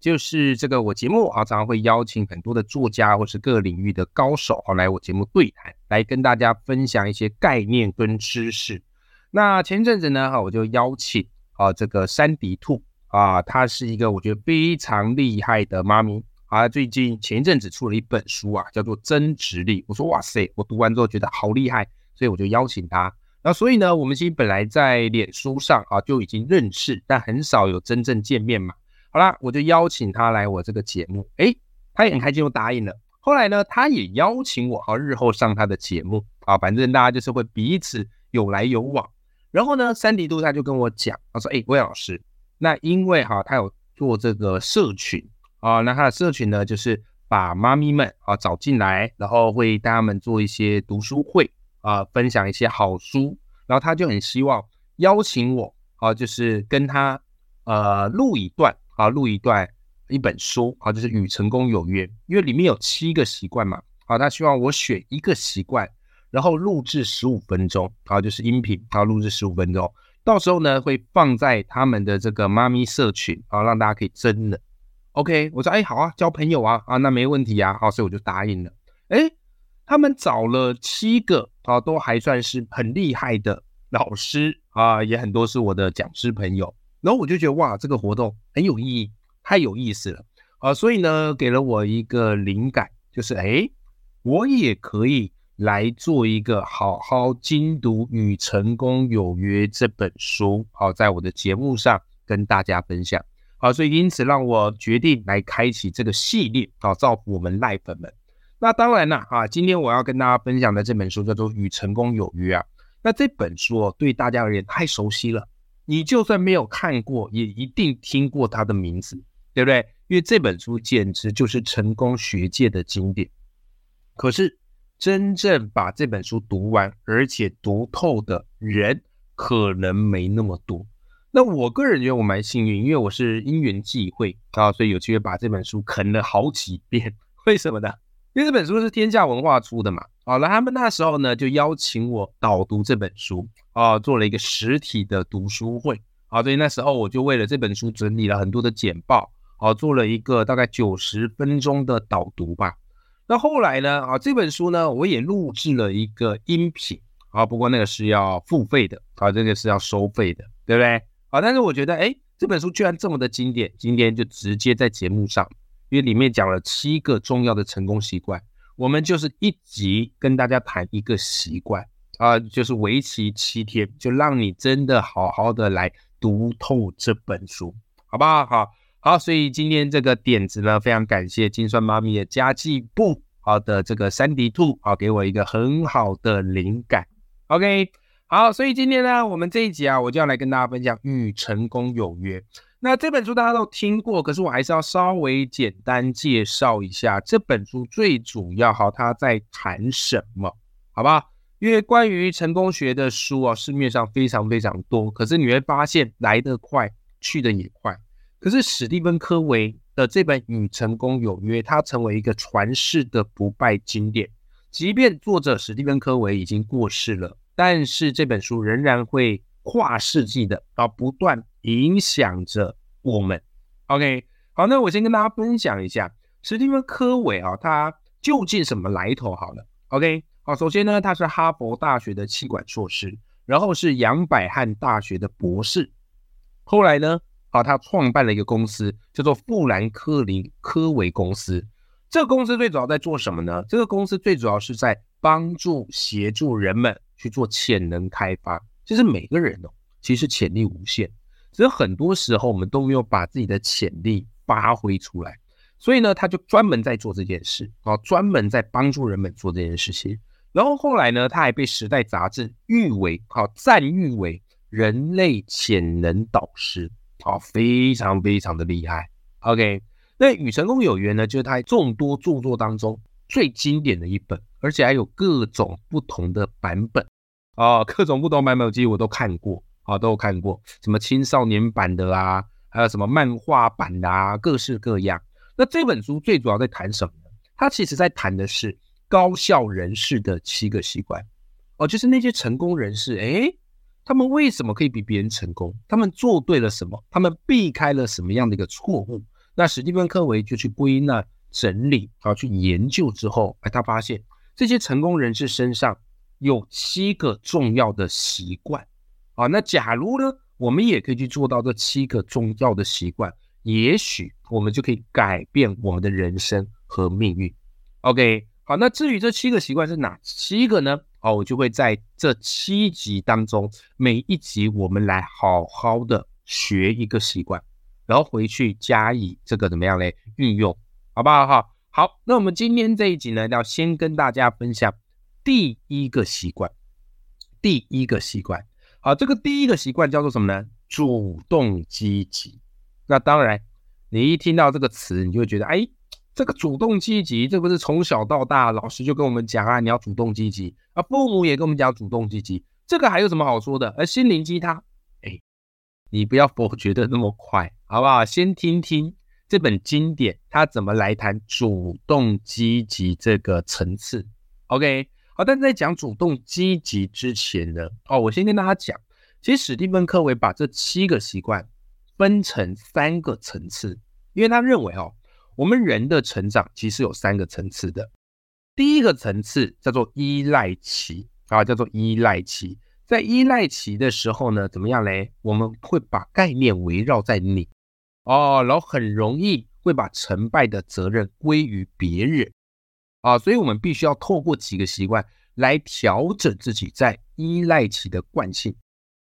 就是这个我节目啊，常常会邀请很多的作家或是各领域的高手啊来我节目对谈，来跟大家分享一些概念跟知识。那前阵子呢，哈，我就邀请啊这个山迪兔啊，她是一个我觉得非常厉害的妈咪啊。最近前一阵子出了一本书啊，叫做《增值力》。我说哇塞，我读完之后觉得好厉害，所以我就邀请她。那所以呢，我们其实本来在脸书上啊就已经认识，但很少有真正见面嘛。好啦，我就邀请他来我这个节目，诶，他也很开心，就答应了。后来呢，他也邀请我，好日后上他的节目啊，反正大家就是会彼此有来有往。然后呢，三迪度他就跟我讲，他说：“哎、魏老师，那因为哈，他有做这个社群啊，那他的社群呢，就是把妈咪们啊找进来，然后会带他们做一些读书会啊，分享一些好书，然后他就很希望邀请我啊，就是跟他呃录一段啊，录一段一本书啊，就是与成功有约，因为里面有七个习惯嘛，啊，他希望我选一个习惯。”然后录制十五分钟，啊，就是音频，啊，录制十五分钟，到时候呢会放在他们的这个妈咪社群，啊，让大家可以真的，OK，我说，哎，好啊，交朋友啊，啊，那没问题啊，好，所以我就答应了。哎，他们找了七个，啊，都还算是很厉害的老师，啊，也很多是我的讲师朋友，然后我就觉得哇，这个活动很有意义，太有意思了，啊，所以呢，给了我一个灵感，就是，哎，我也可以。来做一个好好精读《与成功有约》这本书，好，在我的节目上跟大家分享，好，所以因此让我决定来开启这个系列，好，造福我们赖粉们。那当然了，啊，今天我要跟大家分享的这本书叫做《与成功有约》啊，那这本书哦，对大家而言太熟悉了，你就算没有看过，也一定听过它的名字，对不对？因为这本书简直就是成功学界的经典，可是。真正把这本书读完，而且读透的人可能没那么多。那我个人觉得我蛮幸运，因为我是因缘际会啊，所以有机会把这本书啃了好几遍。为什么呢？因为这本书是天下文化出的嘛。好了，他们那时候呢就邀请我导读这本书啊，做了一个实体的读书会啊，所以那时候我就为了这本书整理了很多的简报，啊，做了一个大概九十分钟的导读吧。那后来呢？啊，这本书呢，我也录制了一个音频啊，不过那个是要付费的啊，这个是要收费的，对不对？啊，但是我觉得，哎，这本书居然这么的经典，今天就直接在节目上，因为里面讲了七个重要的成功习惯，我们就是一集跟大家谈一个习惯啊，就是为期七天，就让你真的好好的来读透这本书，好不好？好。好，所以今天这个点子呢，非常感谢金酸妈咪的家计部好的这个三迪兔好，给我一个很好的灵感。OK，好，所以今天呢，我们这一集啊，我就要来跟大家分享《与成功有约》。那这本书大家都听过，可是我还是要稍微简单介绍一下这本书最主要哈，它在谈什么，好吧？因为关于成功学的书啊，市面上非常非常多，可是你会发现来得快，去得也快。可是史蒂芬·科维的这本《与成功有约》，它成为一个传世的不败经典。即便作者史蒂芬·科维已经过世了，但是这本书仍然会跨世纪的啊，不断影响着我们。OK，好，那我先跟大家分享一下史蒂芬·科维啊，他究竟什么来头？好了，OK，好，首先呢，他是哈佛大学的气管硕士，然后是杨百翰大学的博士，后来呢？好，他创办了一个公司，叫做富兰克林科维公司。这个公司最主要在做什么呢？这个公司最主要是在帮助协助人们去做潜能开发。其实每个人哦，其实潜力无限，只是很多时候我们都没有把自己的潜力发挥出来。所以呢，他就专门在做这件事，啊，专门在帮助人们做这件事情。然后后来呢，他还被《时代》杂志誉为，好赞誉为人类潜能导师。好，非常非常的厉害。OK，那《与成功有缘》呢，就是他众多著作当中最经典的一本，而且还有各种不同的版本啊，各种不同版本，其实我都看过啊，都有看过，什么青少年版的啊，还有什么漫画版的啊，各式各样。那这本书最主要在谈什么呢？它其实在谈的是高效人士的七个习惯哦，就是那些成功人士，诶，他们为什么可以比别人成功？他们做对了什么？他们避开了什么样的一个错误？那史蒂芬·科维就去归纳、整理，啊，去研究之后，哎，他发现这些成功人士身上有七个重要的习惯啊。那假如呢，我们也可以去做到这七个重要的习惯。也许我们就可以改变我们的人生和命运。OK，好，那至于这七个习惯是哪七个呢？哦，我就会在这七集当中，每一集我们来好好的学一个习惯，然后回去加以这个怎么样嘞运用，好不好？哈，好，那我们今天这一集呢，要先跟大家分享第一个习惯，第一个习惯，啊，这个第一个习惯叫做什么呢？主动积极。那当然，你一听到这个词，你就会觉得，哎，这个主动积极，这不是从小到大老师就跟我们讲啊，你要主动积极啊，父母也跟我们讲主动积极，这个还有什么好说的？而心灵鸡汤，哎，你不要否决的那么快，好不好？先听听这本经典，它怎么来谈主动积极这个层次。OK，好，但在讲主动积极之前呢，哦，我先跟大家讲，其实史蒂芬·科维把这七个习惯。分成三个层次，因为他认为哦，我们人的成长其实有三个层次的。第一个层次叫做依赖期啊，叫做依赖期。在依赖期的时候呢，怎么样嘞？我们会把概念围绕在你哦，然后很容易会把成败的责任归于别人啊，所以我们必须要透过几个习惯来调整自己在依赖期的惯性。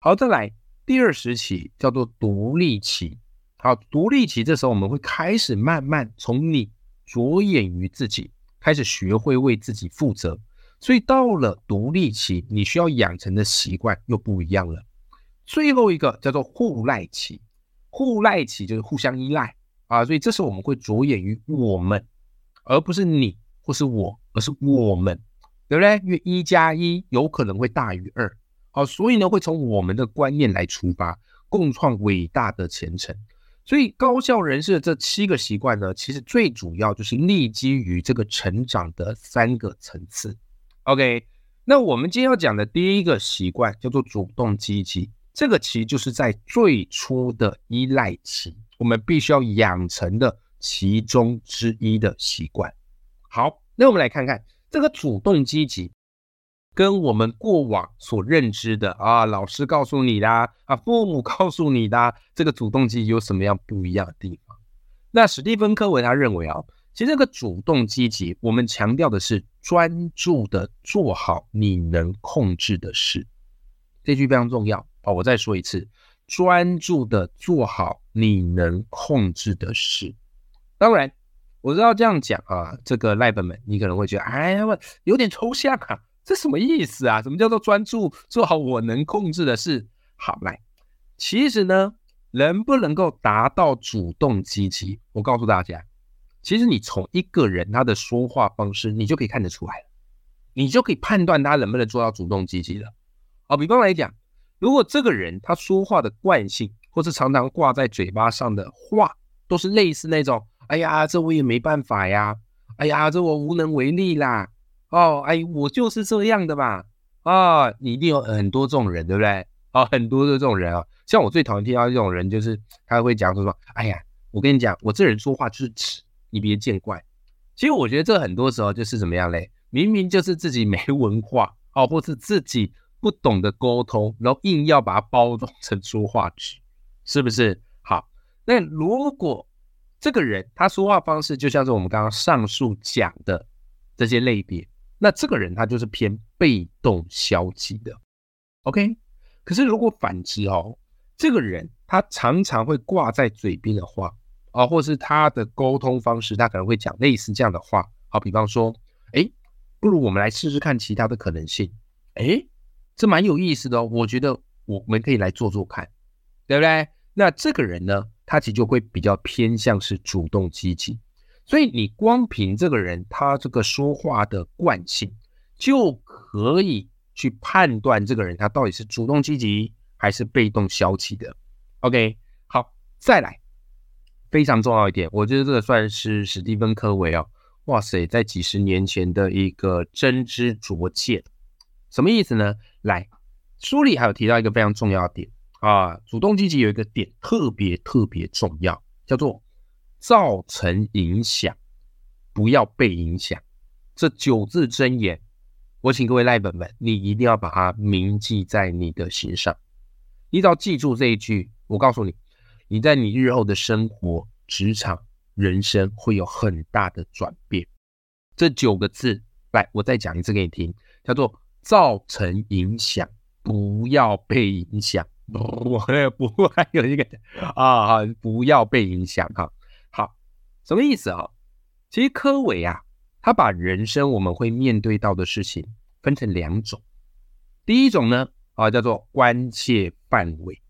好，再来。第二时期叫做独立期，好，独立期这时候我们会开始慢慢从你着眼于自己，开始学会为自己负责，所以到了独立期，你需要养成的习惯又不一样了。最后一个叫做互赖期，互赖期就是互相依赖啊，所以这时候我们会着眼于我们，而不是你或是我，而是我们，对不对？因为一加一有可能会大于二。好，所以呢，会从我们的观念来出发，共创伟大的前程。所以高效人士的这七个习惯呢，其实最主要就是立基于这个成长的三个层次。OK，那我们今天要讲的第一个习惯叫做主动积极，这个其实就是在最初的依赖期，我们必须要养成的其中之一的习惯。好，那我们来看看这个主动积极。跟我们过往所认知的啊，老师告诉你的啊，父母告诉你的这个主动积极有什么样不一样的地方？那史蒂芬·科维他认为啊，其实这个主动积极，我们强调的是专注的做好你能控制的事。这句非常重要啊！我再说一次，专注的做好你能控制的事。当然，我知道这样讲啊，这个赖本们，你可能会觉得，哎呀，有点抽象啊。这什么意思啊？什么叫做专注做好我能控制的事？好来，其实呢，能不能够达到主动积极？我告诉大家，其实你从一个人他的说话方式，你就可以看得出来，你就可以判断他能不能做到主动积极了。好，比方来讲，如果这个人他说话的惯性，或是常常挂在嘴巴上的话，都是类似那种“哎呀，这我也没办法呀”，“哎呀，这我无能为力啦”。哦，哎，我就是这样的吧？啊，你一定有很多这种人，对不对？啊，很多的这种人啊，像我最讨厌听到这种人，就是他会讲说说，哎呀，我跟你讲，我这人说话就是直，你别见怪。其实我觉得这很多时候就是怎么样嘞？明明就是自己没文化，哦，或是自己不懂得沟通，然后硬要把它包装成说话直，是不是？好，那如果这个人他说话方式就像是我们刚刚上述讲的这些类别。那这个人他就是偏被动消极的，OK。可是如果反之哦，这个人他常常会挂在嘴边的话啊，或是他的沟通方式，他可能会讲类似这样的话。好，比方说，哎，不如我们来试试看其他的可能性。哎，这蛮有意思的哦，我觉得我们可以来做做看，对不对？那这个人呢，他其实就会比较偏向是主动积极。所以你光凭这个人他这个说话的惯性，就可以去判断这个人他到底是主动积极还是被动消极的。OK，好，再来，非常重要一点，我觉得这个算是史蒂芬·科维哦，哇塞，在几十年前的一个真知灼见，什么意思呢？来，书里还有提到一个非常重要的点啊，主动积极有一个点特别特别重要，叫做。造成影响，不要被影响。这九字真言，我请各位赖本们，你一定要把它铭记在你的心上。你只要记住这一句，我告诉你，你在你日后的生活、职场、人生会有很大的转变。这九个字，来，我再讲一次给你听，叫做造成影响，不要被影响。我不会还有一个 啊，不要被影响哈。好什么意思啊？其实科伟啊，他把人生我们会面对到的事情分成两种。第一种呢，啊叫做关切范围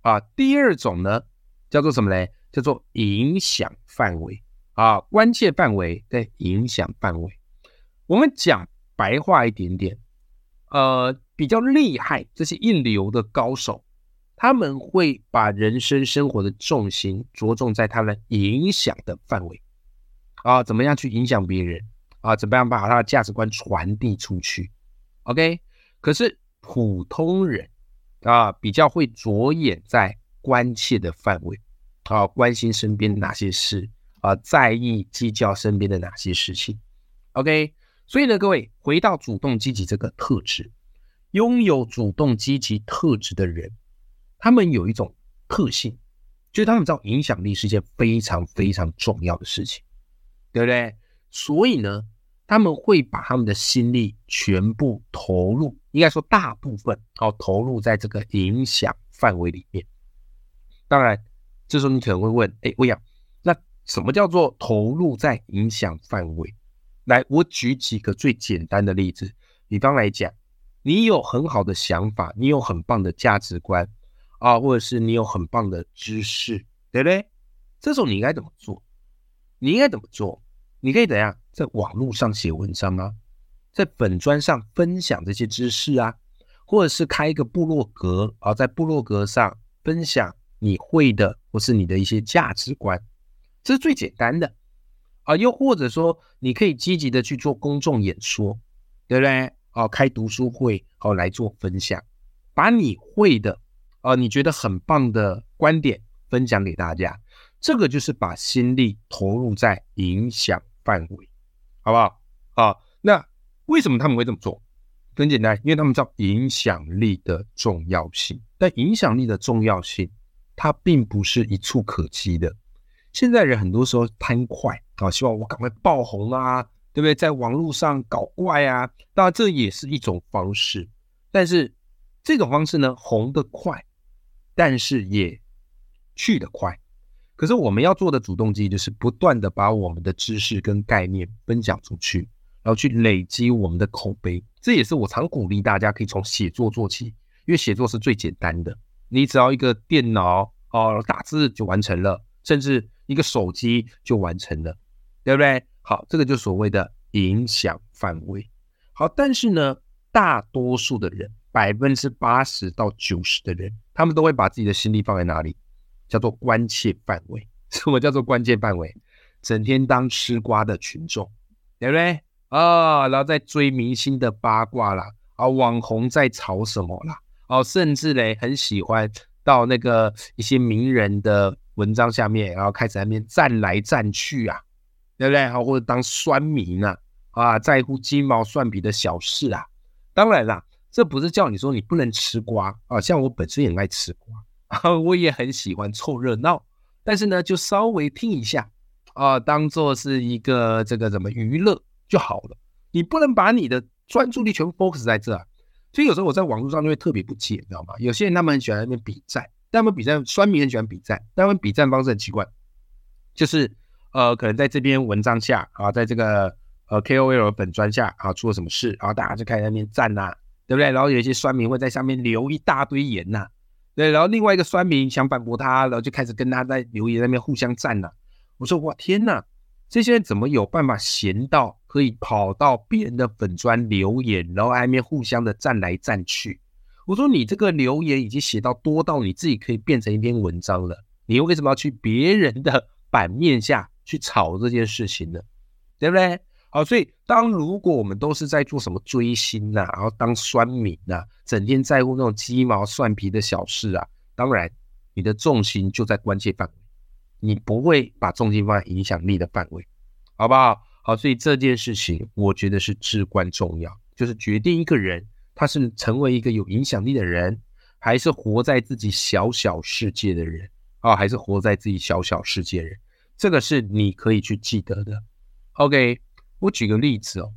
啊；第二种呢，叫做什么嘞？叫做影响范围啊。关切范围对影响范围，我们讲白话一点点，呃，比较厉害这些一流的高手。他们会把人生生活的重心着重在他们影响的范围啊，怎么样去影响别人啊？怎么样把他的价值观传递出去？OK，可是普通人啊，比较会着眼在关切的范围啊，关心身边哪些事啊，在意计较身边的哪些事情？OK，所以呢，各位回到主动积极这个特质，拥有主动积极特质的人。他们有一种特性，就是他们知道影响力是一件非常非常重要的事情，对不对？所以呢，他们会把他们的心力全部投入，应该说大部分哦，投入在这个影响范围里面。当然，这时候你可能会问：哎，魏阳，那什么叫做投入在影响范围？来，我举几个最简单的例子。比方来讲，你有很好的想法，你有很棒的价值观。啊，或者是你有很棒的知识，对不对？这时候你应该怎么做？你应该怎么做？你可以怎样在网络上写文章啊，在本专上分享这些知识啊，或者是开一个部落格啊，在部落格上分享你会的或是你的一些价值观，这是最简单的啊。又或者说，你可以积极的去做公众演说，对不对？哦，开读书会哦来做分享，把你会的。呃，你觉得很棒的观点分享给大家，这个就是把心力投入在影响范围，好不好？好，那为什么他们会这么做？很简单，因为他们知道影响力的重要性。但影响力的重要性，它并不是一触可及的。现在人很多时候贪快啊，希望我赶快爆红啊，对不对？在网络上搞怪啊，当然这也是一种方式，但是这种方式呢，红得快。但是也去得快，可是我们要做的主动机就是不断的把我们的知识跟概念分享出去，然后去累积我们的口碑。这也是我常鼓励大家可以从写作做起，因为写作是最简单的，你只要一个电脑哦打字就完成了，甚至一个手机就完成了，对不对？好，这个就所谓的影响范围。好，但是呢，大多数的人。百分之八十到九十的人，他们都会把自己的心力放在哪里？叫做关切范围。什么叫做关切范围？整天当吃瓜的群众，对不对？啊，然后在追明星的八卦啦，啊，网红在炒什么啦？哦，甚至嘞，很喜欢到那个一些名人的文章下面，然后开始在那边站来站去啊，对不对？好，或者当酸民啊，啊，在乎鸡毛蒜皮的小事啊。当然啦。这不是叫你说你不能吃瓜啊，像我本身也爱吃瓜啊，我也很喜欢凑热闹，但是呢，就稍微听一下啊，当做是一个这个怎么娱乐就好了。你不能把你的专注力全部 focus 在这啊，所以有时候我在网络上就会特别不解，你知道吗？有些人他们很喜欢那边比战，但他们比战，酸民很喜欢比战，但他们比战方式很奇怪，就是呃，可能在这篇文章下啊，在这个呃 KOL 本专下啊出了什么事，然后大家就开始那边赞呐。对不对？然后有一些酸民会在下面留一大堆言呐，对，然后另外一个酸民想反驳他，然后就开始跟他在留言那边互相战了。我说哇天呐，这些人怎么有办法闲到可以跑到别人的粉砖留言，然后还面互相的战来战去？我说你这个留言已经写到多到你自己可以变成一篇文章了，你为什么要去别人的版面下去炒这件事情呢？对不对？好，所以当如果我们都是在做什么追星呐，然后当酸民呐，整天在乎那种鸡毛蒜皮的小事啊，当然你的重心就在关键范围，你不会把重心放在影响力的范围，好不好？好，所以这件事情我觉得是至关重要，就是决定一个人他是成为一个有影响力的人，还是活在自己小小世界的人啊，还是活在自己小小世界人，这个是你可以去记得的。OK。我举个例子哦，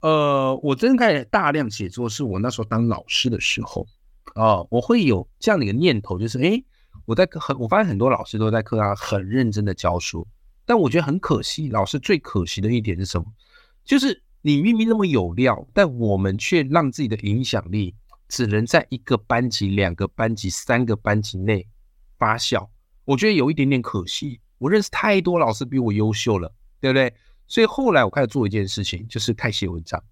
呃，我真开始大量写作是我那时候当老师的时候啊，我会有这样的一个念头，就是哎，我在很我发现很多老师都在课上很认真的教书，但我觉得很可惜，老师最可惜的一点是什么？就是你明明那么有料，但我们却让自己的影响力只能在一个班级、两个班级、三个班级内发酵，我觉得有一点点可惜。我认识太多老师比我优秀了，对不对？所以后来我开始做一件事情，就是开写文章，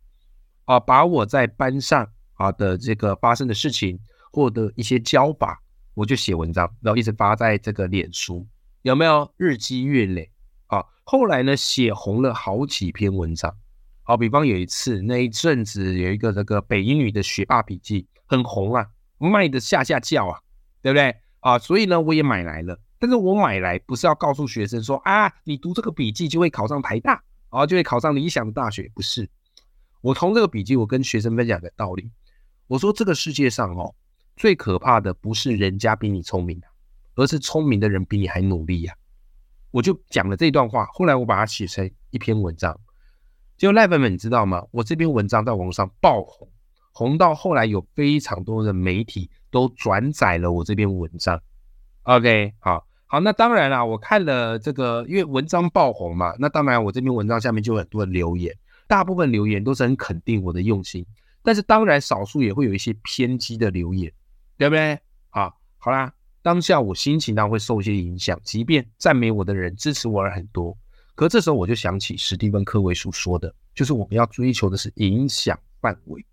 啊，把我在班上啊的这个发生的事情，或者一些教法，我就写文章，然后一直发在这个脸书，有没有日积月累？啊，后来呢写红了好几篇文章，好，比方有一次那一阵子有一个这个北英语的学霸笔记很红啊，卖的下下叫啊，对不对？啊，所以呢我也买来了。但是我买来不是要告诉学生说啊，你读这个笔记就会考上台大，然后就会考上理想的大学，不是。我从这个笔记，我跟学生分享的道理，我说这个世界上哦，最可怕的不是人家比你聪明而是聪明的人比你还努力呀。我就讲了这段话，后来我把它写成一篇文章。结果赖粉们你知道吗？我这篇文章在网上爆红，红到后来有非常多的媒体都转载了我这篇文章。OK，好。好，那当然啦，我看了这个，因为文章爆红嘛，那当然我这篇文章下面就有很多的留言，大部分留言都是很肯定我的用心，但是当然少数也会有一些偏激的留言，对不对？好，好啦，当下我心情当然会受一些影响，即便赞美我的人支持我了很多，可这时候我就想起史蒂芬·科维所说的，就是我们要追求的是影响范围。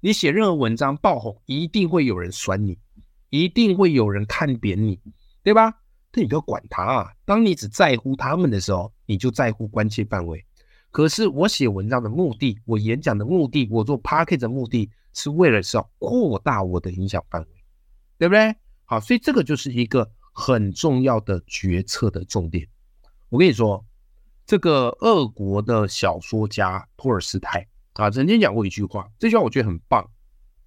你写任何文章爆红，一定会有人酸你，一定会有人看扁你。对吧？但你不要管他啊。当你只在乎他们的时候，你就在乎关切范围。可是我写文章的目的，我演讲的目的，我做 p a r k e t 的目的是为了是要扩大我的影响范围，对不对？好，所以这个就是一个很重要的决策的重点。我跟你说，这个俄国的小说家托尔斯泰啊，曾经讲过一句话，这句话我觉得很棒。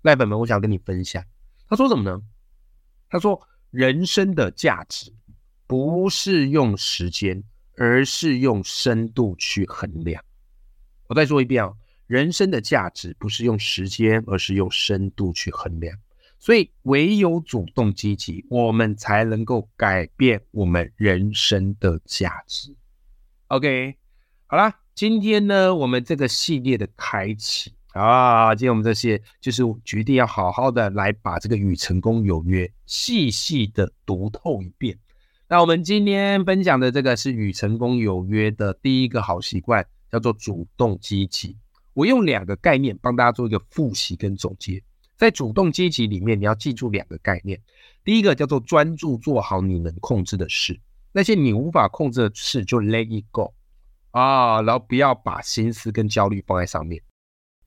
赖本们，我想跟你分享。他说什么呢？他说。人生的价值不是用时间，而是用深度去衡量。我再说一遍啊，人生的价值不是用时间，而是用深度去衡量。所以，唯有主动积极，我们才能够改变我们人生的价值。OK，好啦，今天呢，我们这个系列的开启。啊，今天我们这些就是决定要好好的来把这个与成功有约细细的读透一遍。那我们今天分享的这个是与成功有约的第一个好习惯，叫做主动积极。我用两个概念帮大家做一个复习跟总结。在主动积极里面，你要记住两个概念。第一个叫做专注做好你能控制的事，那些你无法控制的事就 let it go 啊，然后不要把心思跟焦虑放在上面。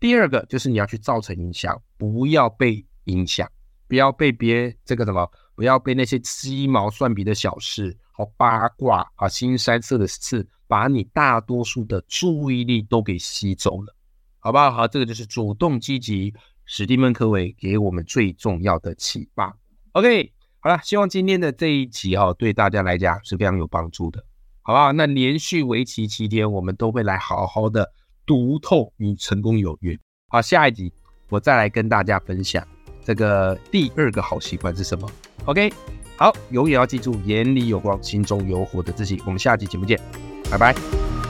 第二个就是你要去造成影响，不要被影响，不要被别这个什么，不要被那些鸡毛蒜皮的小事、好八卦、啊新三色的事，把你大多数的注意力都给吸走了，好不好？好，这个就是主动积极，史蒂芬·科维给我们最重要的启发。OK，好了，希望今天的这一集哈，对大家来讲是非常有帮助的，好不好？那连续为期七天，我们都会来好好的。读透与成功有缘。好，下一集我再来跟大家分享这个第二个好习惯是什么。OK，好，永远要记住眼里有光，心中有火的自己。我们下集节目见，拜拜。